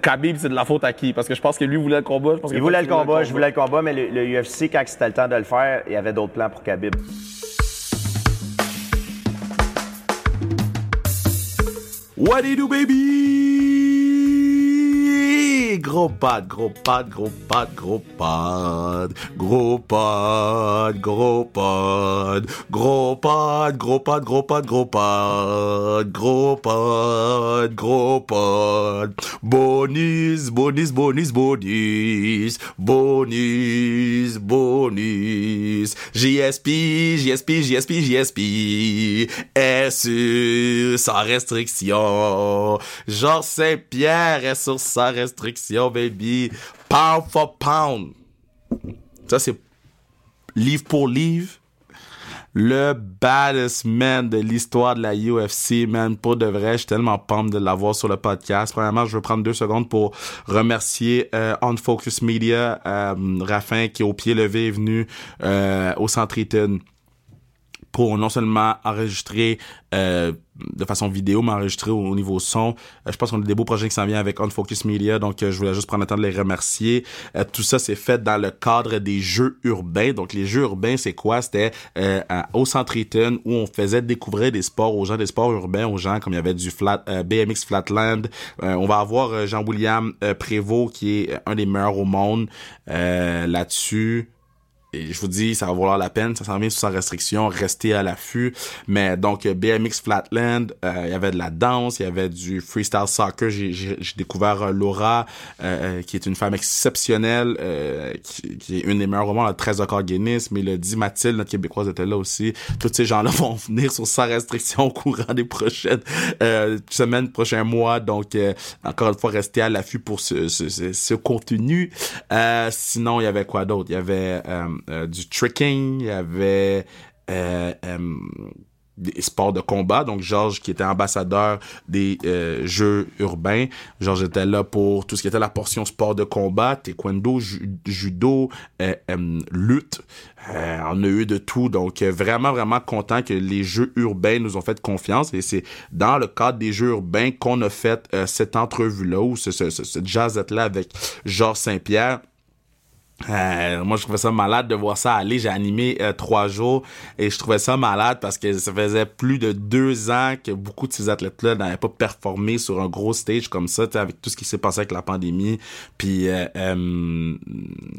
Khabib, c'est de la faute à qui? Parce que je pense que lui voulait le combat. Je pense que Il voulait le combat, je voulais le combat, mais le, le UFC, quand c'était le temps de le faire, il y avait d'autres plans pour Khabib. What do you do, baby? Gros pad, gros pad, gros pad, gros pad. Gros pad, gros pad. Gros pad, gros pad, gros pad, gros pad. Gros pad, gros pad. Bonis, bonis, bonis, bonis. Bonis, bonis. JSP, JSP, JSP, JSP. Est sur sa restriction. Jean Saint-Pierre est sur sa restriction baby. Pound for pound. Ça, c'est livre pour livre. Le baddest man de l'histoire de la UFC, man. Pour de vrai, je suis tellement pumped de l'avoir sur le podcast. Premièrement, je veux prendre deux secondes pour remercier euh, On Focus Media, euh, Raffin, qui au pied levé est venu euh, au Centre Eaton pour non seulement enregistrer euh, de façon vidéo, mais enregistrer au, au niveau son. Euh, je pense qu'on a des beaux projets qui s'en viennent avec On Focus Media, donc euh, je voulais juste prendre le temps de les remercier. Euh, tout ça, c'est fait dans le cadre des jeux urbains. Donc les jeux urbains, c'est quoi? C'était au Centre Eaton où on faisait découvrir des sports aux gens, des sports urbains aux gens, comme il y avait du flat, BMX Flatland. On va avoir Jean-William Prévost, qui est un des meilleurs au monde là-dessus. Et je vous dis, ça va valoir la peine. Ça s'en vient sous sa restriction. Restez à l'affût. Mais donc, euh, BMX Flatland, euh, il y avait de la danse, il y avait du freestyle soccer. J'ai- découvert euh, Laura, euh, qui est une femme exceptionnelle, euh, qui, qui est une des meilleures au monde, elle a 13 records Guinness. Mélodie, Mathilde, notre Québécoise, était là aussi. Tous ces gens-là vont venir sur sa restriction au courant des prochaines semaines, prochains mois. Donc, encore une fois, restez à l'affût pour ce, ce, ce, ce contenu. Sinon, il y avait quoi d'autre? Il y avait du tricking, il y avait euh, euh, des sports de combat. Donc, Georges, qui était ambassadeur des euh, jeux urbains. Georges était là pour tout ce qui était la portion sport de combat, taekwondo, ju- judo, euh, euh, lutte. Euh, on a eu de tout. Donc, euh, vraiment, vraiment content que les jeux urbains nous ont fait confiance. Et c'est dans le cadre des jeux urbains qu'on a fait euh, cette entrevue-là, ou ce, ce, ce, cette jazzette-là avec Georges Saint-Pierre. Euh, moi, je trouvais ça malade de voir ça aller. J'ai animé euh, trois jours et je trouvais ça malade parce que ça faisait plus de deux ans que beaucoup de ces athlètes-là n'avaient pas performé sur un gros stage comme ça, avec tout ce qui s'est passé avec la pandémie. Puis, euh, euh,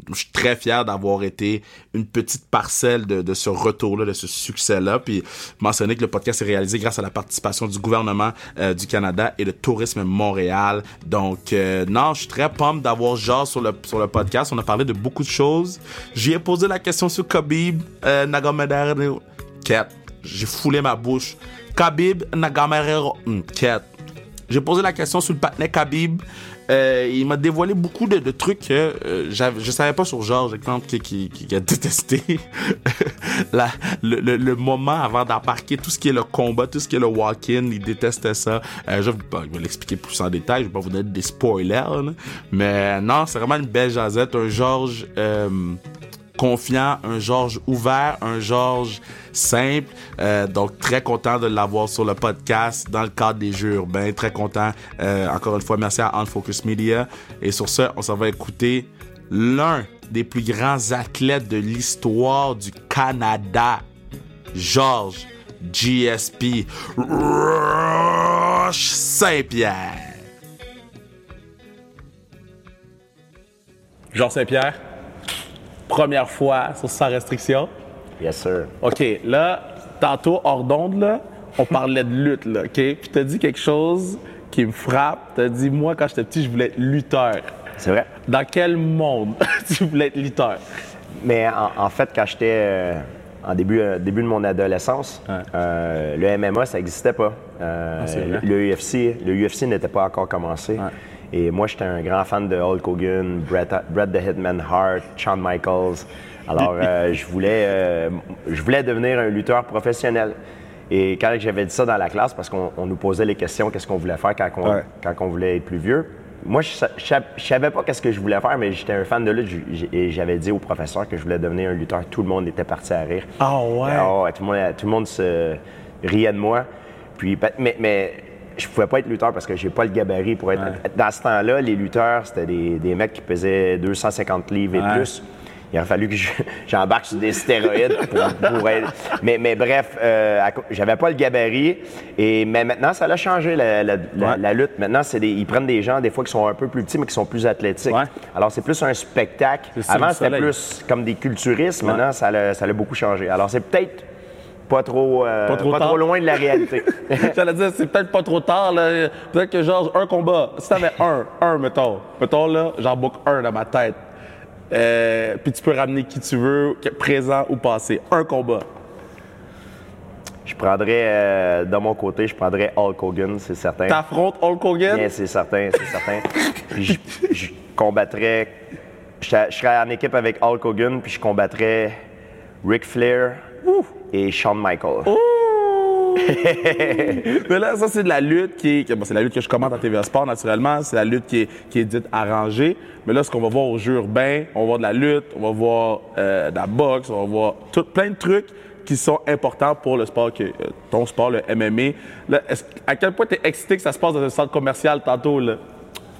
je suis très fier d'avoir été une petite parcelle de, de ce retour-là, de ce succès-là. Puis, mentionner que le podcast est réalisé grâce à la participation du gouvernement euh, du Canada et de Tourisme Montréal. Donc, euh, non, je suis très pumped d'avoir genre sur le, sur le podcast. On a parlé de beaucoup de choses. J'y ai posé la question sur Khabib euh. Quête. J'ai foulé ma bouche. Khabib. Hum, Quête. J'ai posé la question sur le patinet Khabib. Euh, il m'a dévoilé beaucoup de, trucs que euh, je savais pas sur Georges, exemple, qui, qui, qui a détesté la, le, le, le moment avant d'embarquer tout ce qui est le combat, tout ce qui est le walk-in, il détestait ça. Euh, je, vais- bon, je vais l'expliquer plus en détail, je vais pas vous donner des spoilers, mais non, c'est vraiment une belle jazette, un Georges euh, confiant, un Georges ouvert, un Georges simple. Euh, donc, très content de l'avoir sur le podcast dans le cadre des jeux urbains. Très content. Euh, encore une fois, merci à On Focus Media. Et sur ce, on s'en va écouter l'un des plus grands athlètes de l'histoire du Canada, Georges GSP Roche Saint-Pierre. Georges Saint-Pierre, première fois sur sa restriction? Yes, sir. OK, là, tantôt, hors d'onde, là, on parlait de lutte, là, OK? Puis t'as dit quelque chose qui me frappe. T'as dit, moi, quand j'étais petit, je voulais être lutteur. C'est vrai. Dans quel monde tu voulais être lutteur? Mais en, en fait, quand j'étais euh, en début, euh, début de mon adolescence, Ouais. euh, le MMA, ça n'existait pas. Ah, le UFC, le UFC n'était pas encore commencé. Et moi, j'étais un grand fan de Hulk Hogan, Bret, Bret the Hitman Hart, Shawn Michaels. Alors, euh, je voulais, euh, je voulais devenir un lutteur professionnel. Et quand j'avais dit ça dans la classe, parce qu'on on nous posait les questions, qu'est-ce qu'on voulait faire quand on, Ouais. quand on voulait être plus vieux, moi, je, je, je savais pas qu'est-ce que je voulais faire, mais j'étais un fan de lutte et j'avais dit au professeur que je voulais devenir un lutteur. Tout le monde était parti à rire. Ah ouais? Ah tout, le monde, tout le monde se riait de moi. Puis, pa- mais, mais je pouvais pas être lutteur parce que j'ai pas le gabarit pour être. Dans ce temps-là, les lutteurs, c'était des, des mecs qui pesaient 250 livres et Ouais. plus. Il a fallu que je- j'embarque sur des stéroïdes pour, pour être- Mais, mais bref, euh, j'avais pas le gabarit. Et, mais maintenant, ça a changé, la, la- la- Ouais. la lutte. Maintenant, c'est des, ils prennent des gens, des fois, qui sont un peu plus petits, mais qui sont plus athlétiques. Ouais. Alors, c'est plus un spectacle. Avant, c'était plus comme des culturistes. Maintenant, ça l'a ça l'a beaucoup changé. Alors, c'est peut-être pas trop, euh, Pas trop pas trop loin de la réalité. J'allais dire, c'est peut-être pas trop tard, là. Peut-être que genre, un combat. Si t'avais un, un, mettons. Mettons, là, j'en book un dans ma tête. Euh, puis tu peux ramener qui tu veux, présent ou passé. Un combat. Je prendrais, euh, de mon côté, je prendrais Hulk Hogan, c'est certain. T'affrontes Hulk Hogan? Bien, c'est certain, c'est certain. Je, je combattrais. Je, serais- je serais en équipe avec Hulk Hogan, puis je combattrais Ric Flair et Shawn Michaels. Mais là, ça, c'est de la lutte qui est. bon, c'est la lutte que je commente à TVA Sport, naturellement. C'est la lutte qui est, qui est dite arrangée. Mais là, ce qu'on va voir au jeu urbain, on va voir de la lutte, on va voir euh, de la boxe, on va voir tout, plein de trucs qui sont importants pour le sport, que, euh, ton sport, le MMA. Là, à quel point tu es excité que ça se passe dans un centre commercial tantôt, là?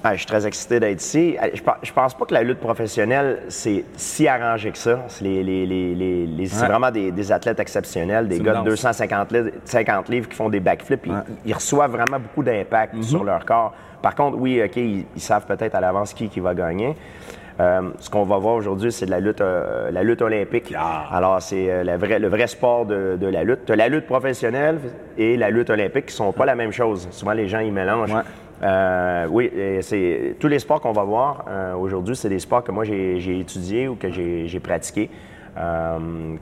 Ah, je suis très excité d'être ici. Ah, Je, pe- je pense pas que la lutte professionnelle, c'est si arrangé que ça. C'est les- les- les- les- les- c'est Ouais. vraiment des, des athlètes exceptionnels, des gars de danse. 250 livres, 50 livres qui font des backflips. Ils, ils reçoivent vraiment beaucoup d'impact Mm-hmm. sur leur corps. Par contre, oui, OK, ils, ils savent peut-être à l'avance qui, qui va gagner. Euh, ce qu'on va voir aujourd'hui, c'est de la lutte, euh, la lutte olympique. Alors, c'est euh, vraie- le vrai sport de, de la lutte. Tu la lutte professionnelle et la lutte olympique qui sont pas la même chose. Souvent, les gens, ils mélangent. Ouais. Euh, oui, c'est tous les sports qu'on va voir euh, aujourd'hui, c'est des sports que moi j'ai étudiés ou que j'ai pratiqués, euh,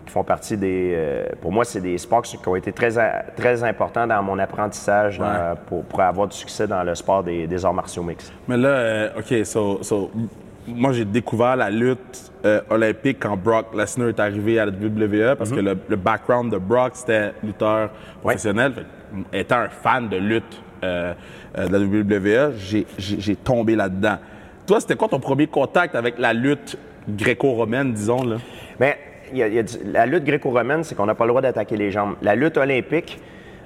qui font partie des. euh, pour moi, c'est des sports qui ont été très très importants dans mon apprentissage Ouais. pour, pour avoir du succès dans le sport des, des arts martiaux mixtes. Mais là, euh, OK, so, moi, j'ai découvert la lutte olympique quand Brock Lesnar est arrivé à la WWE parce que le, le background de Brock, c'était lutteur professionnel. Fait que, étant un fan de lutte euh, euh, de la WWE, j'ai- tombé là-dedans. Toi, c'était quoi ton premier contact avec la lutte gréco-romaine, disons, là? Mais du- la lutte gréco-romaine, c'est qu'on n'a pas le droit d'attaquer les jambes. La lutte olympique,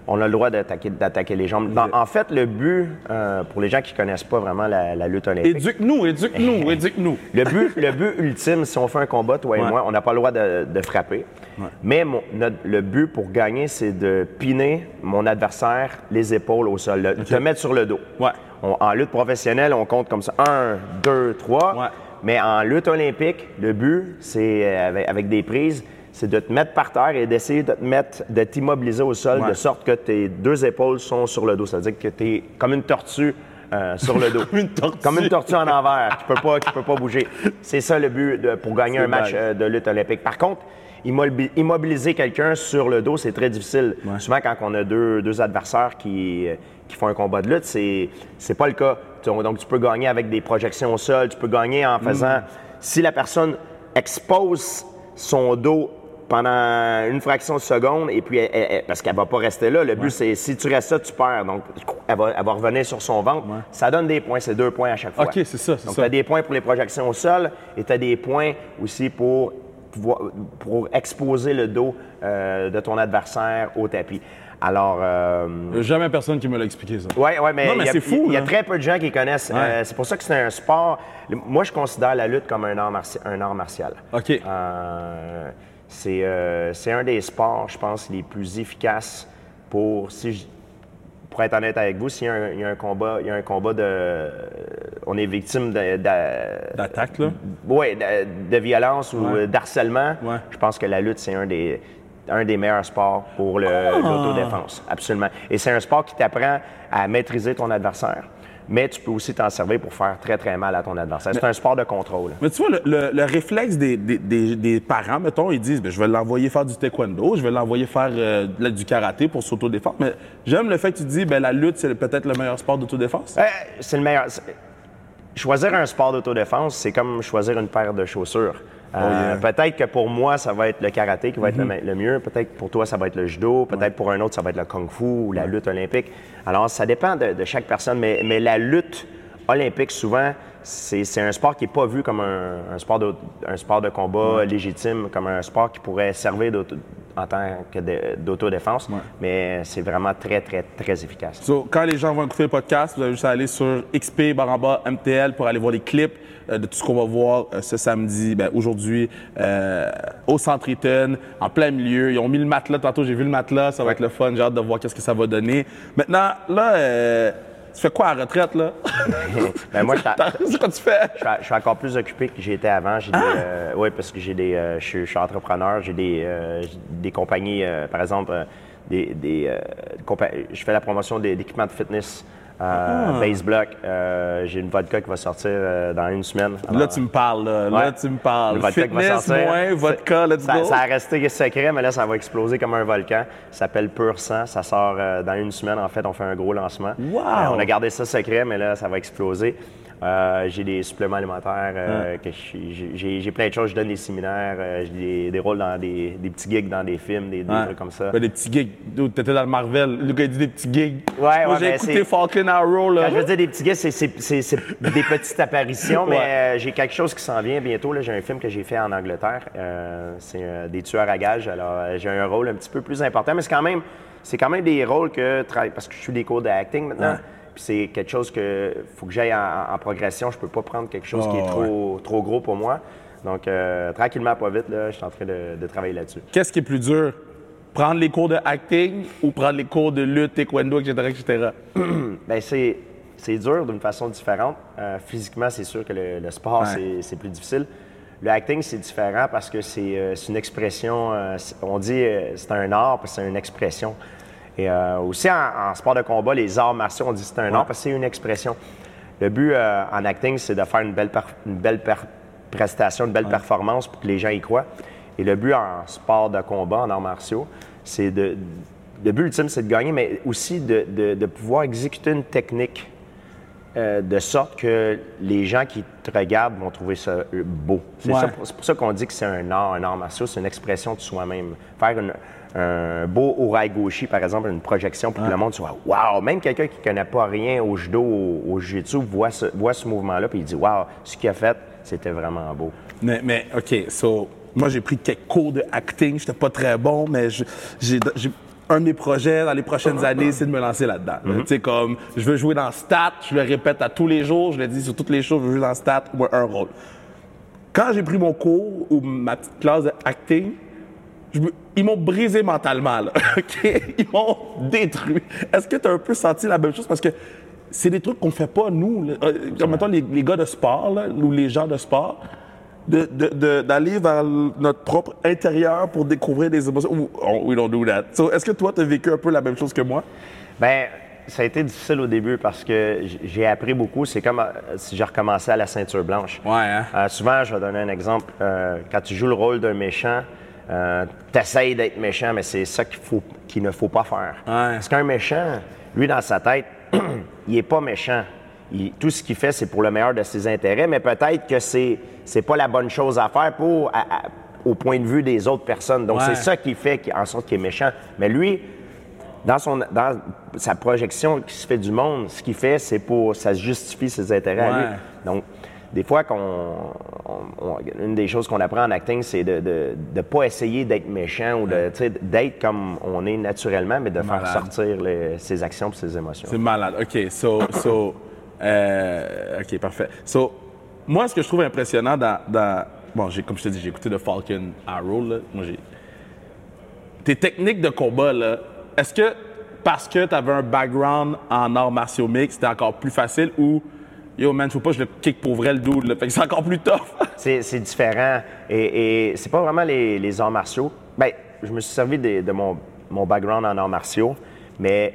on a le droit d'attaquer d'attaquer les jambes. Dans- en fait, le but, euh, pour les gens qui connaissent pas vraiment la, la lutte olympique, Éduque-nous, éduque-nous, éduque-nous. Le but, le but ultime, si on fait un combat, toi et Ouais. moi, on n'a pas le droit de, de frapper. Mais mon- notre- le but pour gagner, c'est de piner mon adversaire les épaules au sol, le- te mettre sur le dos. Ouais. On- en lutte professionnelle, on compte comme ça. Un, deux, trois. Mais en lutte olympique, le but, c'est euh, avec, avec des prises, c'est de te mettre par terre et d'essayer de te mettre, de t'immobiliser au sol Ouais. de sorte que tes deux épaules sont sur le dos. C'est-à-dire que tu es comme une tortue euh, sur le dos. Comme une tortue. Comme une tortue en envers. Tu peux pas, tu peux pas bouger. C'est ça le but de- pour gagner un match euh, de lutte olympique. Par contre, immobi- immobiliser quelqu'un sur le dos, c'est très difficile. Ouais. Souvent, quand on a deux, deux adversaires qui, euh, qui font un combat de lutte, c'est c'est pas le cas. Donc, tu peux gagner avec des projections au sol. Tu peux gagner en faisant. Si la personne expose son dos pendant une fraction de seconde et puis elle- parce qu'elle va pas rester là. Le but c'est si tu restes là, tu perds. Donc elle va, elle va revenir sur son ventre. Ça donne des points, c'est deux points à chaque fois. OK, c'est ça, Donc tu as des points pour les projections au sol et tu as des points aussi pour pouvoir- pour exposer le dos euh, de ton adversaire au tapis. Alors euh, Il y a jamais personne qui me l'a expliqué, ça. oui, ouais, mais Non, mais il y a- c'est fou, il y a très peu de gens qui connaissent. Ouais. Euh, c'est pour ça que c'est un sport. Moi, je considère la lutte comme un art, marti- un art martial. OK. Euh, c'est euh, c'est un des sports, je pense, les plus efficaces pour, si je- pour être honnête avec vous, s'il y, a un- il y a un combat, il y a un combat de, on est victime D'attaque, là? ouais, de, de violence ou Ouais. d'harcèlement, Ouais. je pense que la lutte, c'est un des, un des meilleurs sports pour Ah! l'autodéfense. Absolument. Et c'est un sport qui t'apprend à maîtriser ton adversaire. Mais tu peux aussi t'en servir pour faire très, très mal à ton adversaire. C'est un sport de contrôle. Mais tu vois, le, le- le réflexe des, des- des- des parents, mettons, ils disent ben, je vais l'envoyer faire du taekwondo, je vais l'envoyer faire euh, du karaté pour s'autodéfendre. Mais j'aime le fait que tu dis ben, la lutte, c'est peut-être le meilleur sport d'autodéfense. Euh, c'est le meilleur. Choisir un sport d'autodéfense, c'est comme choisir une paire de chaussures. Euh, Oh yeah. Mhm. Peut-être que pour moi, ça va être le karaté qui va être le, le mieux. Peut-être que pour toi, ça va être le judo. Peut-être pour un autre, ça va être le kung-fu ou la lutte olympique. Alors, ça dépend de, de chaque personne. Mais, mais la lutte olympique, souvent, c'est un sport qui n'est pas vu comme un, un sport, de, un sport de combat légitime, comme un sport qui pourrait servir en tant que d'autodéfense, mais c'est vraiment très, très, très efficace. So, quand les gens vont écouter le podcast, vous avez juste à aller sur XP baramba MTL pour aller voir les clips euh, de tout ce qu'on va voir euh, ce samedi, ben, aujourd'hui, euh, au Centre Eaton, en plein milieu. Ils ont mis le matelas. Tantôt, j'ai vu le matelas. Ça va être le fun. J'ai hâte de voir qu'est-ce que ça va donner. Maintenant, là, euh, tu fais quoi à la retraite, là? Ben, moi, je quoi tu fais? Je suis, encore plus occupé que j'étais avant. J'ai euh, oui, parce que j'ai des, euh, je, suis, je suis entrepreneur. J'ai des, euh, des compagnies, euh, par exemple, euh, des, des, euh, compa- je fais la promotion d'équipements de fitness. Euh, Base Block, euh, j'ai une vodka qui va sortir euh, dans une semaine. Là, tu me parles. Là, Là, tu me parles. Le vodka va sortir. moins, vodka, let's ça, go. ça a resté secret, mais là, ça va exploser comme un volcan. Ça s'appelle Pur Sang. Ça sort euh, dans une semaine. En fait, on fait un gros lancement. Wow! On a gardé ça secret, mais là, ça va exploser. Euh, j'ai des suppléments alimentaires. euh, que j'ai- plein de choses. Je donne des séminaires. euh, j'ai des, des rôles dans des, des petits gigs dans des films, des, des Ouais. trucs comme ça. Des petits gigs. T'étais dans le Marvel. Le gars, dit des petits gigs. Ouais, Moi, ouais, j'ai ben, écouté Falcon Arrow, là. Quand je veux dire des petits gigs, c'est- des petites apparitions, mais j'ai quelque chose qui s'en vient bientôt. là. J'ai un film que j'ai fait en Angleterre. C'est des tueurs à gages. Alors, j'ai un rôle un petit peu plus important, mais c'est quand même, c'est quand même des rôles que parce que je suis des cours d'acting maintenant. Puis c'est quelque chose que faut que j'aille en, en progression. Je peux pas prendre quelque chose qui Oh, est trop, trop gros pour moi. Donc, euh, tranquillement, pas vite, là, je suis en train de, de travailler là-dessus. Qu'est-ce qui est plus dur? Prendre les cours de acting ou prendre les cours de lutte, taekwondo, etc., etc.? Ben c'est c'est dur d'une façon différente. Euh, physiquement, c'est sûr que le, le sport, Ouais. c'est- c'est plus difficile. Le acting, c'est différent parce que c'est euh, c'est une expression. on dit c'est un art parce que c'est une expression. Et euh, aussi en, en sport de combat, les arts martiaux, on dit c'est un art parce que c'est une expression. Le but euh, en acting, c'est de faire une belle, une belle prestation, une belle performance pour que les gens y croient. Et le but en sport de combat, en arts martiaux, c'est de. Le but ultime, c'est de gagner, mais aussi de, de- de pouvoir exécuter une technique euh, de sorte que les gens qui te regardent vont trouver ça beau. C'est Ouais. ça- c'est pour ça qu'on dit que c'est un art, un art martial, c'est une expression de soi-même. Faire une- un beau orai gauchi, par exemple, une projection pour que le monde soit « wow ». Même quelqu'un qui ne connaît pas rien au judo, au, au jiu-jitsu, voit ce, voit ce mouvement-là puis il dit « wow, ce qu'il a fait, c'était vraiment beau Mais, mais, OK, so, moi, j'ai pris quelques cours de acting. J'étais pas très bon, mais j'ai un de mes projets dans les prochaines années, c'est de me lancer là-dedans. là. Tu sais, comme, je veux jouer dans Stat, je le répète à tous les jours, je le dis sur toutes les choses, je veux jouer dans Stat, ou un rôle. Quand j'ai pris mon cours ou ma petite classe de acting, je me- ils m'ont brisé mentalement, là. OK? Ils m'ont détruit. Est-ce que tu as un peu senti la même chose? Parce que c'est des trucs qu'on fait pas, nous. là. Euh, mettons, les, les gars de sport, là, ou les gens de sport, de- de- de- d'aller vers notre propre intérieur pour découvrir des émotions. Oh, we don't do that. So, Est-ce que toi, tu as vécu un peu la même chose que moi? Ben, ça a été difficile au début parce que j'ai appris beaucoup. C'est comme euh, si j'ai recommencé à la ceinture blanche. Ouais, hein? Euh, souvent, je vais donner un exemple. Euh, quand tu joues le rôle d'un méchant, tu essayes d'être méchant, mais c'est ça qu'il faut, qu'il ne faut pas faire. Ouais. Parce qu'un méchant, lui, dans sa tête, il est pas méchant. Il- tout ce qu'il fait, c'est pour le meilleur de ses intérêts, mais peut-être que c'est c'est pas la bonne chose à faire pour, à- à- au point de vue des autres personnes. Donc, Ouais. c'est ça qui fait qu'il- en sorte qu'il est méchant. Mais lui, dans, son, dans sa projection qui se fait du monde, ce qu'il fait, c'est pour. Ça justifie ses intérêts à lui. Donc, des fois, qu'on, on- on- une des choses qu'on apprend en acting, c'est de ne pas essayer d'être méchant ou de, d'être comme on est naturellement, mais de faire sortir le- ses actions et ses émotions. C'est malade. OK, so, so euh, OK, parfait. So, moi, ce que je trouve impressionnant dans... dans- bon, j'ai, comme je te dis, j'ai écouté The Falcon Arrow, là. Moi, j'ai... Tes techniques de combat, là, est-ce que parce que tu avais un background en arts martiaux mix, c'était encore plus facile ou... Yo, man, faut pas que je le kick pour vrai le dude, là. Fait que c'est encore plus tough. C'est, différent. Et, et c'est pas vraiment les, les arts martiaux. Ben, je me suis servi de, de mon, mon background en arts martiaux, mais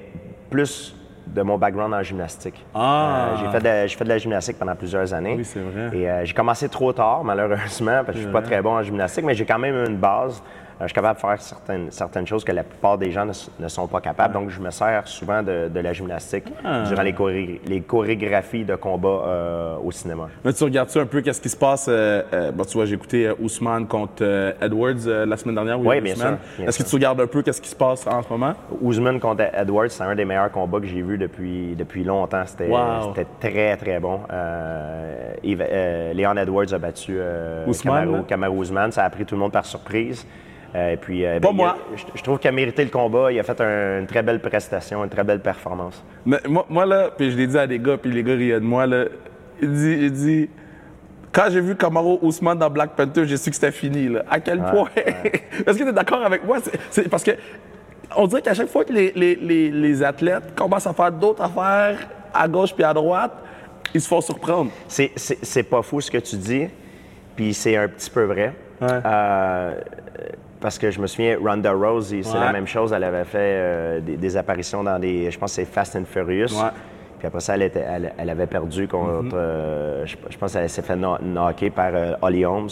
plus de mon background en gymnastique. Ah. Euh, j'ai, fait de, j'ai fait de la gymnastique pendant plusieurs années. Oui, c'est vrai. Et euh, j'ai commencé trop tard, malheureusement, parce que je suis pas très bon en gymnastique, mais j'ai quand même une base. Euh, je suis capable de faire certaines, certaines choses que la plupart des gens ne, sont pas capables. Donc, je me sers souvent de, de la gymnastique Ah. durant les, choré- les chorégraphies de combat euh, au cinéma. Mais tu regardes-tu un peu qu'est-ce qui se passe? euh, euh, bon, tu vois, j'ai écouté Ousmane contre Edwards la semaine dernière. Oui, deux bien sûr, Est-ce que tu regardes un peu qu'est-ce qui se passe en ce moment? Ousmane contre Edwards, c'est un des meilleurs combats que j'ai vu depuis, depuis longtemps. C'était Wow. très, très bon. Leon Edwards a battu là? Kamaru Ousmane. Ça a pris tout le monde par surprise. Euh, et puis, euh, Pas ben, moi. a- je, je trouve qu'il a mérité le combat. Il a fait un- une très belle prestation, une très belle performance. Mais moi, moi, là, puis je l'ai dit à des gars, puis les gars riaient de moi, là, il dit, il dit quand j'ai vu Camaro Ousmane dans Black Panther, j'ai su que c'était fini, là. À quel point? Est-ce que tu es d'accord avec moi? C'est- parce que on dirait qu'à chaque fois que les, les- les- les athlètes commencent à faire d'autres affaires à gauche puis à droite, ils se font surprendre. C'est- C'est c'est pas fou ce que tu dis, puis c'est un petit peu vrai. Ouais. Euh, parce que je me souviens, Ronda Rousey, c'est Ouais. la même chose. Elle avait fait euh, des, des apparitions dans des, je pense que c'est Fast and Furious. Ouais. Puis après ça, elle, était- elle- elle avait perdu contre, Mm-hmm. euh, je, je pense qu'elle s'est fait kno- knocker par euh, Holly Holmes.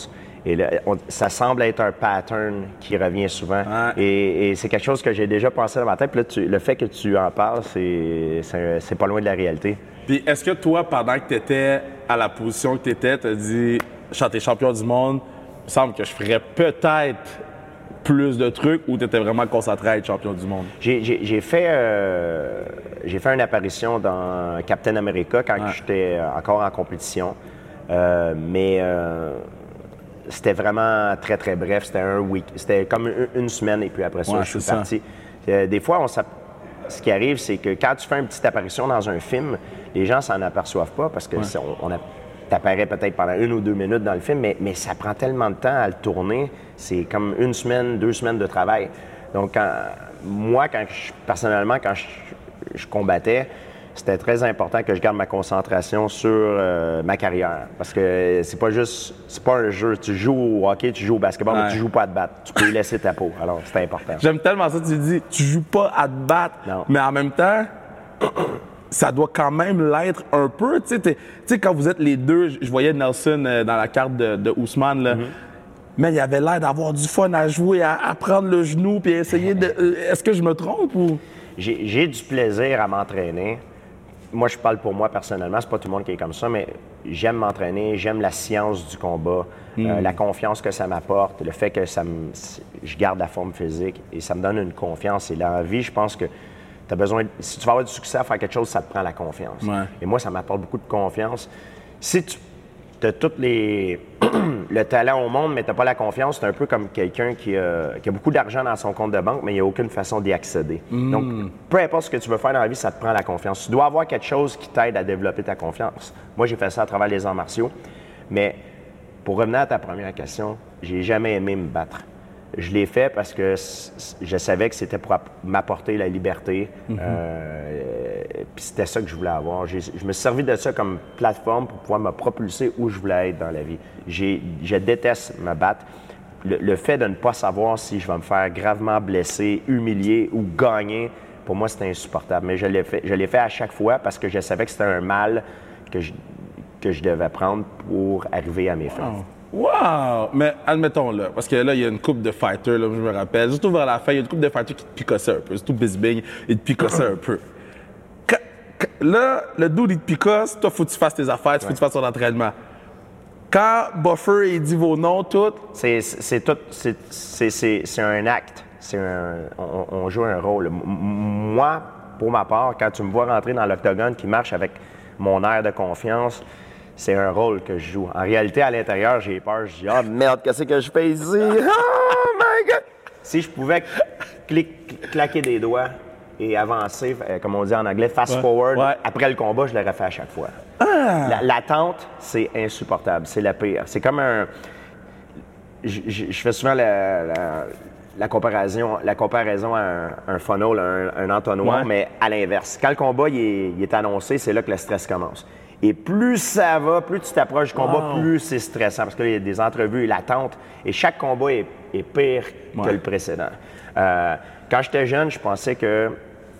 Et là, on- ça semble être un pattern qui revient souvent. Ouais. Et, et c'est quelque chose que j'ai déjà pensé dans ma tête. Puis là, tu- le fait que tu en parles, c'est- pas loin de la réalité. Puis est-ce que toi, pendant que tu étais à la position que tu étais, tu as dit, chanter champion du monde, il me semble que je ferais peut-être plus de trucs ou tu étais vraiment concentré à être champion du monde? J'ai- fait, euh, fait une apparition dans Captain America quand j'étais encore en compétition. Euh, mais euh, c'était vraiment très, très bref. C'était un week. C'était comme une, semaine et puis après ça, Ouais, je suis ça. parti. Euh, des fois, on ce qui arrive, c'est que quand tu fais une petite apparition dans un film, les gens s'en aperçoivent pas parce que on a- t'apparais peut-être pendant une ou deux minutes dans le film, mais, mais ça prend tellement de temps à le tourner. C'est comme une semaine, deux semaines de travail. Donc, quand- moi, quand je- personnellement, quand je, je combattais, c'était très important que je garde ma concentration sur euh, ma carrière. Parce que c'est pas juste, c'est pas un jeu. Tu joues au hockey, tu joues au basketball, mais tu joues pas à te battre. Tu peux laisser ta peau. Alors, c'est important. J'aime tellement ça, tu dis, tu joues pas à te battre, Non. mais en même temps, ça doit quand même l'être un peu. Tu sais, quand vous êtes les deux, je voyais Nelson euh, dans la carte de, de Ousmane, là. Mais il avait l'air d'avoir du fun à jouer, à, à prendre le genou puis à essayer de. euh, Est-ce que je me trompe ou? J'ai du plaisir à m'entraîner. Moi, je parle pour moi personnellement, c'est pas tout le monde qui est comme ça, mais j'aime m'entraîner, j'aime la science du combat, euh, la confiance que ça m'apporte, le fait que ça me, je garde la forme physique et ça me donne une confiance. Et dans la vie, je pense que as besoin, de- si tu veux avoir du succès à faire quelque chose, ça te prend la confiance. Ouais. Et moi, ça m'apporte beaucoup de confiance. Si tu as tous les le talent au monde, mais tu n'as pas la confiance, c'est un peu comme quelqu'un qui, a- qui a beaucoup d'argent dans son compte de banque, mais il n'y a aucune façon d'y accéder. Donc, peu importe ce que tu veux faire dans la vie, ça te prend la confiance. Tu dois avoir quelque chose qui t'aide à développer ta confiance. Moi, j'ai fait ça à travers les arts martiaux, mais pour revenir à ta première question, j'ai jamais aimé me battre. Je l'ai fait parce que je savais que c'était pour app- m'apporter la liberté. Euh, Puis c'était ça que je voulais avoir. Je me suis servi de ça comme plateforme pour pouvoir me propulser où je voulais être dans la vie. Je déteste me battre. Le, le fait de ne pas savoir si je vais me faire gravement blesser, humilier ou gagner, pour moi, c'était insupportable. Mais je l'ai fait, je fait à chaque fois parce que je savais que c'était un mal que je, que je devais prendre pour arriver à mes fins. Wow! Mais admettons là, parce que là, il y a une coupe de fighters, là, je me rappelle. Surtout vers la fin, il y a une coupe de fighters qui te picossaient un peu. Surtout Bisbing, il te picossait un peu. Quand- quand- là, le dude, il te picosse, toi, faut que tu fasses tes affaires, il faut que tu fasses ton entraînement. Quand Buffer, il dit vos noms, tout, C'est tout. c'est- un acte. C'est un, on, on joue un rôle. Moi, pour ma part, quand tu me vois rentrer dans l'octogone qui marche avec mon air de confiance, c'est un rôle que je joue. En réalité, à l'intérieur, j'ai peur. Je dis, ah merde, qu'est-ce que je fais ici? Oh my God! Si je pouvais clic- claquer des doigts et avancer, euh, comme on dit en anglais, fast Ouais. forward, Ouais. après le combat, je l'aurais fait à chaque fois. La- L'attente, c'est insupportable. C'est la pire. C'est comme un je, je- je fais souvent la, la- la comparaison, la comparaison à un, un funnel, un, un entonnoir, Ouais. mais à l'inverse. Quand le combat il est, il est annoncé, c'est là que le stress commence. Et plus ça va, plus tu t'approches du combat, Wow. plus c'est stressant parce qu'il y a des entrevues et l'attente. Et chaque combat est, est pire que le précédent. Euh, quand j'étais jeune, je pensais que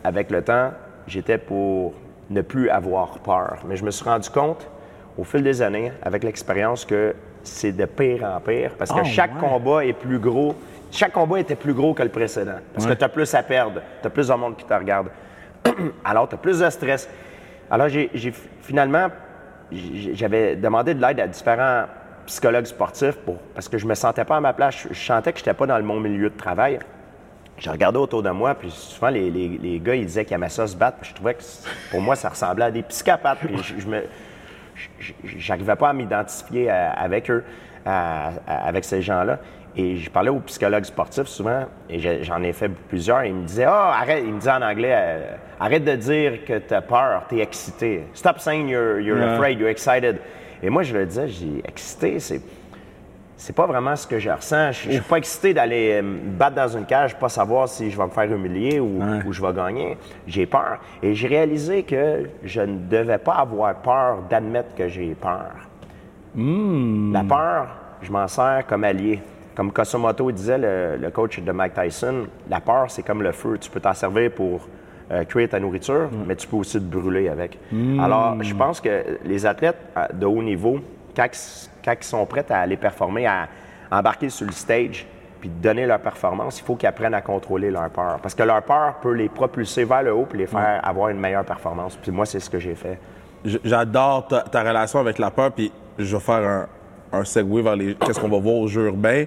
avec le temps, j'étais pour ne plus avoir peur. Mais je me suis rendu compte, au fil des années, avec l'expérience, que c'est de pire en pire parce que Oh, chaque ouais. combat est plus gros. Chaque combat était plus gros que le précédent parce Ouais. que tu as plus à perdre, tu as plus de monde qui te regarde. Alors, tu as plus de stress. Alors, j'ai finalement, j'avais demandé de l'aide à différents psychologues sportifs parce que je me sentais pas à ma place. Je, sentais que je n'étais pas dans le mon milieu de travail. Je regardais autour de moi, puis souvent, les, les- gars, ils disaient qu'ils aimaient ça se battre. Je trouvais que, pour moi, ça ressemblait à des psychopathes. Je, je j'arrivais pas à m'identifier avec eux, avec ces gens-là. Et je parlais aux psychologues sportifs souvent, et j'en ai fait plusieurs, et ils me disaient oh, arrête, ils me disaient en anglais, euh, arrête de dire que tu as peur, tu es excité. Stop saying you're, you're afraid, you're excited. Et moi, je le disais, j'ai excité, c'est. C'est pas vraiment ce que je ressens. Je, suis pas excité d'aller me battre dans une cage, pas savoir si je vais me faire humilier ou, ou je vais gagner. J'ai peur. Et j'ai réalisé que je ne devais pas avoir peur d'admettre que j'ai peur. Hmm. La peur, je m'en sers comme allié. Comme Kosomoto disait, le, coach de Mike Tyson, la peur, c'est comme le feu. Tu peux t'en servir pour euh, créer ta nourriture, mm. mais tu peux aussi te brûler avec. Mm. Alors, je pense que les athlètes euh, de haut niveau, quand, ils sont prêts à aller performer, à embarquer sur le stage, puis donner leur performance, il faut qu'ils apprennent à contrôler leur peur. Parce que leur peur peut les propulser vers le haut puis les faire avoir une meilleure performance. Puis moi, c'est ce que j'ai fait. J'adore ta, ta, relation avec la peur, puis je vais faire un, un segue vers les qu'est-ce qu'on va voir au jeu urbain.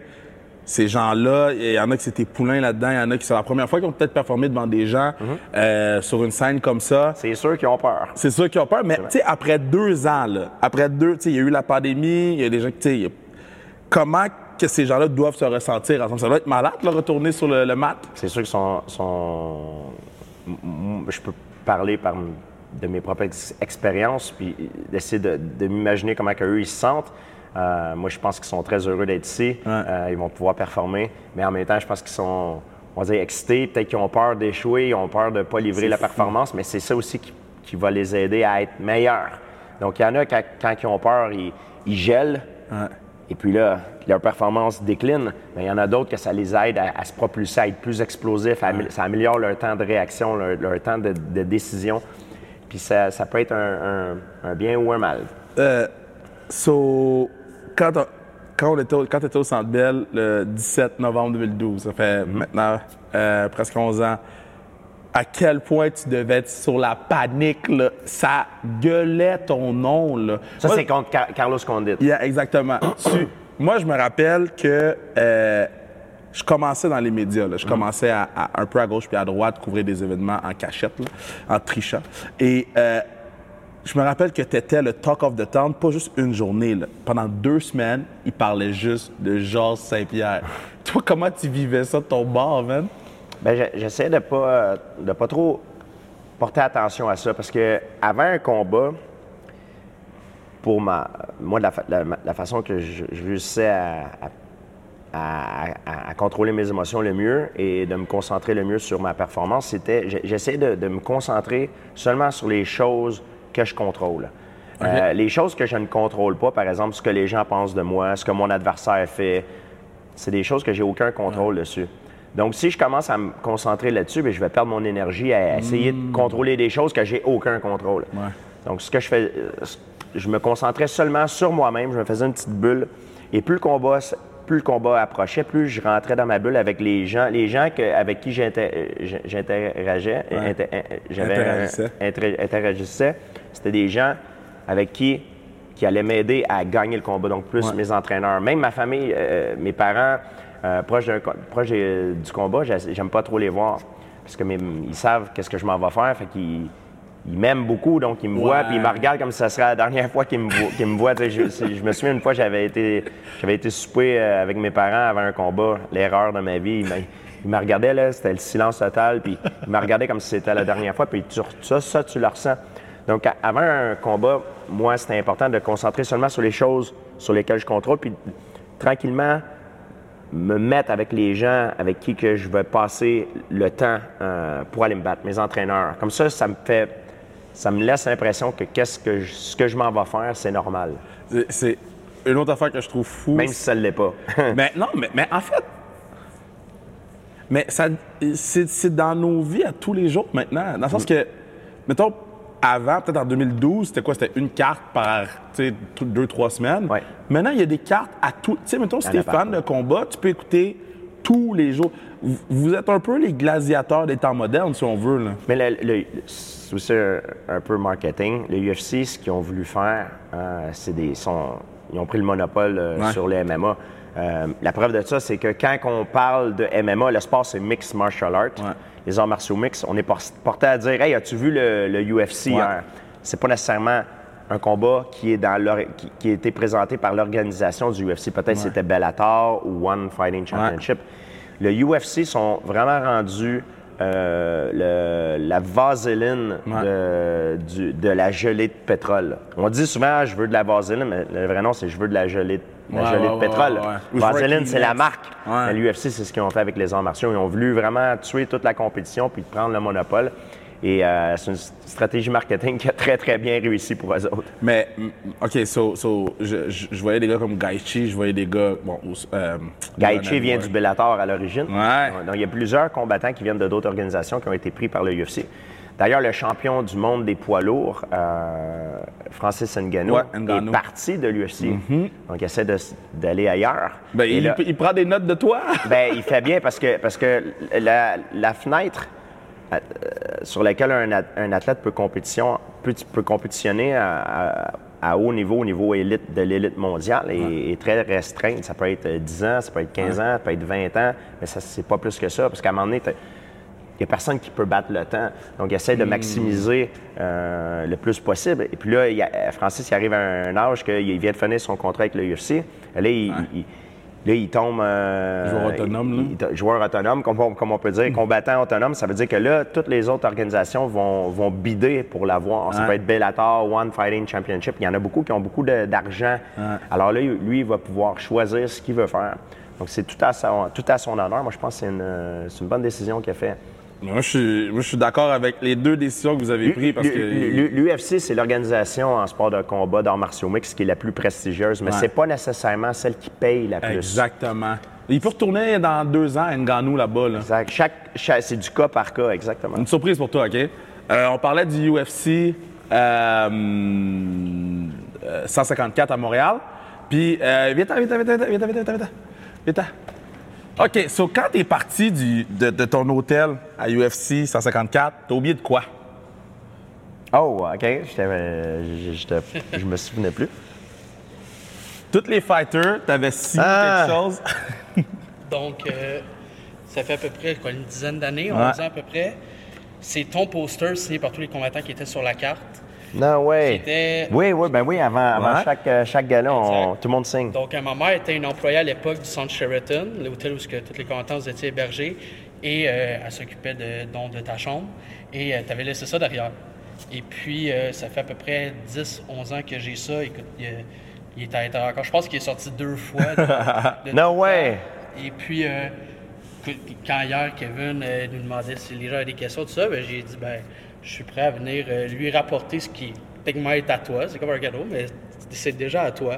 Ces gens-là, il y en a qui c'était poulain là-dedans, il y en a qui c'est la première fois qu'ils ont peut-être performé devant des gens Mhm. euh, sur une scène comme ça. C'est sûr qu'ils ont peur. C'est sûr qu'ils ont peur, mais tu sais, après deux ans, là, après deux, tu sais, il y a eu la pandémie, il y a des gens qui, tu sais, comment que ces gens-là doivent se ressentir ensemble? Ça doit être malade, de retourner sur le, mat? C'est sûr qu'ils sont, Je peux parler par de mes propres expériences, puis d'essayer de, de m'imaginer comment eux ils se sentent. Euh, moi, je pense qu'ils sont très heureux d'être ici. Euh, ils vont pouvoir performer. Mais en même temps, je pense qu'ils sont, on va dire, excités. Peut-être qu'ils ont peur d'échouer, ils ont peur de ne pas livrer la performance, mais c'est ça aussi qui, va les aider à être meilleurs. Donc, il y en a, quand, quand ils ont peur, ils, gèlent. Et puis là, leur performance décline. Mais il y en a d'autres que ça les aide à, se propulser, à être plus explosifs. Ça améliore leur temps de réaction, leur, temps de, décision. Puis ça, peut être un, bien ou un mal. Euh, so, quand, quand, on était au, quand tu étais au Centre Bell le 17 novembre 2012, ça fait maintenant euh, presque 11 ans, à quel point tu devais être sur la panique, là? ça gueulait ton nom. Là. Ça, c'est contre Carlos Condit. Yeah, exactement. moi, je me rappelle que euh, je commençais dans les médias. Là. Je mhm. commençais à, un peu à gauche puis à droite couvrir des événements en cachette, en trichant. Et euh, je me rappelle que tu étais le talk of the town, pas juste une journée. Pendant deux semaines, il parlait juste de Georges Saint-Pierre. Toi, comment tu vivais ça ton bord, man? Bien, j'essayais de pas, de pas trop porter attention à ça parce que avant un combat, pour ma, moi, la, la, façon que je, réussissais à, à, contrôler mes émotions le mieux et de me concentrer le mieux sur ma performance, c'était j'essayais de, de, me concentrer seulement sur les choses que je contrôle. Euh, les choses que je ne contrôle pas, par exemple, ce que les gens pensent de moi, ce que mon adversaire fait, c'est des choses que j'ai aucun contrôle dessus. Donc, si je commence à me concentrer là-dessus, ben, je vais perdre mon énergie à essayer de hmm. contrôler des choses que j'ai aucun contrôle. Donc, ce que je fais, euh, je me concentrais seulement sur moi-même, je me faisais une petite bulle. Et plus le combat, plus le combat approchait, plus je rentrais dans ma bulle avec les gens, les gens avec qui j'interagissais, interagissais c'était des gens avec qui qui allaient m'aider à gagner le combat, donc plus mes entraîneurs. Même ma famille, euh, mes parents, euh, proches, du combat, j'aime pas trop les voir. Parce que ils savent qu'est-ce que je m'en vais faire, fait qu'ils ils m'aiment beaucoup, donc ils me voient, puis ils me regardent comme si ça serait la dernière fois qu'ils me, me voient. Je, me souviens une fois, j'avais été, j'avais été souper euh, avec mes parents avant un combat, l'erreur de ma vie. Ils me regardaient, là, c'était le silence total, puis ils me regardaient comme si c'était la dernière fois, puis ça, ça, tu le ressens. Donc, avant un combat, moi, c'était important de concentrer seulement sur les choses sur lesquelles je contrôle, puis tranquillement me mettre avec les gens avec qui que je vais passer le temps euh, pour aller me battre, mes entraîneurs. Comme ça, ça me fait, ça me laisse l'impression que, qu'est-ce que ce que je m'en vais faire, c'est normal. C'est une autre affaire que je trouve fou. Même si ça ne l'est pas. mais non, mais, mais, en fait, mais ça, c'est dans nos vies à tous les jours maintenant. Dans le sens mm. que, mettons, avant, peut-être en 2012, c'était quoi? C'était une carte par deux, trois semaines. Maintenant, il y a des cartes à tout. Tu sais, mettons, si t'es fan de combat, tu peux écouter tous les jours. Vous êtes un peu les gladiateurs des temps modernes, si on veut. Là. Mais c'est aussi un, peu marketing. Le UFC, ce qu'ils ont voulu faire, euh, c'est des. Sont, ils ont pris le monopole euh, sur les MMA. Euh, la preuve de ça, c'est que quand on parle de MMA, le sport, c'est Mixed Martial Art les arts martiaux mix, on est porté à dire Hey, as-tu vu le, UFC hier? C'est pas nécessairement un combat qui, est dans leur, qui, qui a été présenté par l'organisation du UFC. Peut-être c'était Bellator ou One Fighting Championship. Le UFC sont vraiment rendus euh, le- la vaseline Ouais. de, du- de la gelée de pétrole. On dit souvent, je veux de la vaseline, mais le vrai nom, c'est je veux de la gelée, de- la gelée de pétrole. Vaseline, c'est la marque. L'UFC, c'est ce qu'ils ont fait avec les arts martiaux. Ils ont voulu vraiment tuer toute la compétition puis prendre le monopole. Et euh, c'est une stratégie marketing qui a très, très bien réussi pour eux autres. Mais, mm, OK, so, so je, je, je voyais des gars comme Gaethje, je voyais des gars... Bon, euh, Gaethje vient du Bellator à l'origine. Ouais. Donc, il y a plusieurs combattants qui viennent de d'autres organisations qui ont été pris par le UFC. D'ailleurs, le champion du monde des poids lourds, euh, Francis Ngannou, Ouais, est parti de l'UFC. Donc, il essaie d'aller ailleurs. Ben, il, là, il prend des notes de toi? ben, il fait bien parce que, parce que la, la fenêtre euh, sur laquelle un, un athlète peut, compétition, peut, peut compétitionner à, à- à haut niveau, au niveau élite de l'élite mondiale, est, est très restreinte. Ça peut être euh, 10 ans, ça peut être 15 ans, ça peut être 20 ans, mais ça, c'est pas plus que ça. Parce qu'à un moment donné, n'y a personne qui peut battre le temps. Donc, il essaie de maximiser euh, le plus possible. Et puis là, il a- Francis, il arrive à un âge qu'il vient de finir son contrat avec le UFC. Là, il, il- là, il tombe... euh, Joueur autonome, là. joueur autonome, comme on, comme on peut dire, combattant autonome. Ça veut dire que là, toutes les autres organisations vont, vont bider pour l'avoir. Ça peut être Bellator, One Fighting Championship. Il y en a beaucoup qui ont beaucoup d'argent. Alors là, lui, il va pouvoir choisir ce qu'il veut faire. Donc, c'est tout, à son- tout à son honneur. Moi, je pense que c'est une, euh, une bonne décision qu'il a fait. Moi, je suis, moi, je suis d'accord avec les deux décisions que vous avez prises parce que... L'UFC, c'est l'organisation en sport de combat d'arts martiaux mixtes qui est la plus prestigieuse, mais Ouais. c'est pas nécessairement celle qui paye la plus. Exactement. Il peut retourner dans deux ans à Ngannou là-bas. Là. Exact. Chaque, chaque- c'est du cas par cas, exactement. Une surprise pour toi, OK? Euh, on parlait du UFC euh, euh, 154 à Montréal. Puis, euh, viens-t'en, viens-t'en, viens-t'en, viens-t'en, viens-t'en, viens-t'en, viens-t'en. Viens-t'en. OK, so quand t'es parti du- de, de ton hôtel à UFC 154, t'as oublié de quoi? Oh, OK. J'étais, euh, je me souvenais plus. Tous les fighters, t'avais signé Ah! quelque chose? Donc, euh, ça fait à peu près quoi, une dizaine d'années, Ouais. 11 ans à peu près. C'est ton poster signé par tous les combattants qui étaient sur la carte. Non, ouais. Oui, oui, ben oui, avant, avant Ouais. chaque, euh, chaque gala, on- tout le monde signe. Donc, euh, ma mère était une employée à l'époque du centre Sheraton, l'hôtel où tous les combattants vous étiez hébergés. Et euh, elle s'occupait de, donc, de ta chambre. Et tu avais laissé ça derrière. Et puis, euh, ça fait à peu près 10-11 ans que j'ai ça. Écoute, il, euh, il est à l'intérieur encore. Je pense qu'il est sorti deux fois. de- de No tout le way! temps. Et puis, euh, quand hier, Kevin euh, nous demandait si les gens avaient des questions, tout ça, ben, j'ai dit, ben, je suis prêt à venir euh, lui rapporter ce qui, techniquement, est à toi. C'est comme un cadeau, mais c'est déjà à toi.